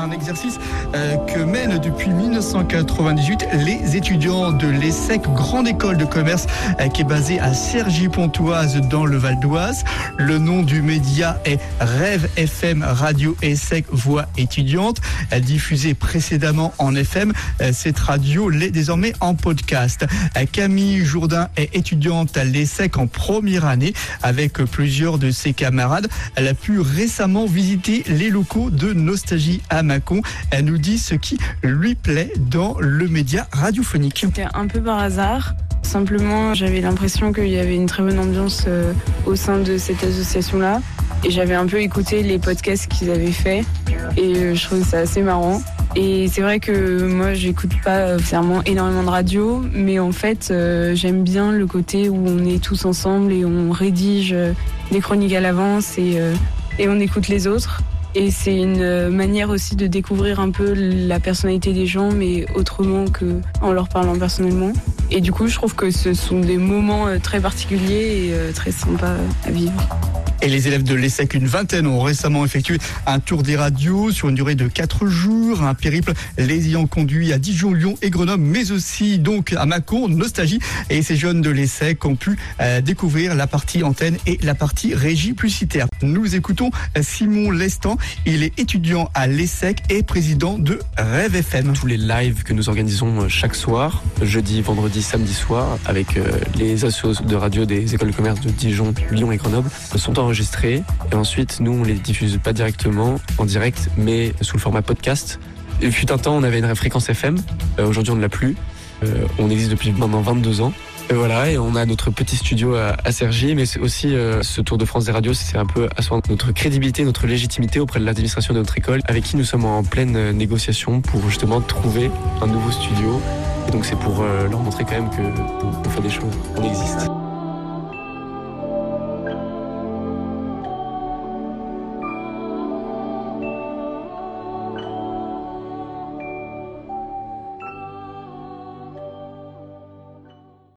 un exercice euh, que mènent depuis 1998 les étudiants de l'ESSEC, grande école de commerce euh, qui est basée à Cergy-Pontoise dans le Val d'Oise. Le nom du média est Rêve FM Radio ESSEC Voix étudiante, euh, diffusée précédemment en FM. Cette radio l'est désormais en podcast. Camille Jourdain est étudiante à l'ESSEC en première année avec plusieurs de ses camarades. Elle a pu récemment visiter les locaux de Nostalgie à Elle nous dit ce qui lui plaît dans le média radiophonique. C'était un peu par hasard. Simplement, j'avais l'impression qu'il y avait une très bonne ambiance euh, au sein de cette association-là. Et j'avais un peu écouté les podcasts qu'ils avaient faits. Et euh, je trouvais ça assez marrant. Et c'est vrai que moi, j'écoute pas nécessairement énormément de radio, mais en fait, euh, j'aime bien le côté où on est tous ensemble et on rédige des chroniques à l'avance et on écoute les autres. Et c'est une euh, manière aussi de découvrir un peu la personnalité des gens, mais autrement que en leur parlant personnellement. Et du coup, je trouve que ce sont des moments euh, très particuliers et euh, très sympas à vivre. Et les élèves de l'ESSEC, une vingtaine, ont récemment effectué un tour des radios sur une durée de 4 jours, un périple les ayant conduits à Dijon, Lyon et Grenoble, mais aussi donc à Mâcon, Nostalgie. Et ces jeunes de l'ESSEC ont pu euh, découvrir la partie antenne et la partie régie publicitaire. Nous écoutons euh, Simon Lestan. Il est étudiant à l'ESSEC et président de Rêve FM. Tous les lives que nous organisons euh, chaque soir, jeudi, vendredi, samedi soir, avec les assos de radio des écoles de commerce de Dijon, Lyon et Grenoble, sont enregistrés. Et ensuite, nous, on les diffuse pas directement en direct, mais sous le format podcast. Il fut un temps, on avait une fréquence FM. Euh, Aujourd'hui, on ne l'a plus. Euh, on existe depuis maintenant 22 ans. Et voilà, et on a notre petit studio à, à Cergy, mais aussi euh, ce Tour de France des radios, c'est un peu asseoir notre crédibilité, notre légitimité auprès de l'administration de notre école, avec qui nous sommes en pleine négociation pour justement trouver un nouveau studio. Et donc c'est pour leur montrer quand même que on fait des choses, on existe.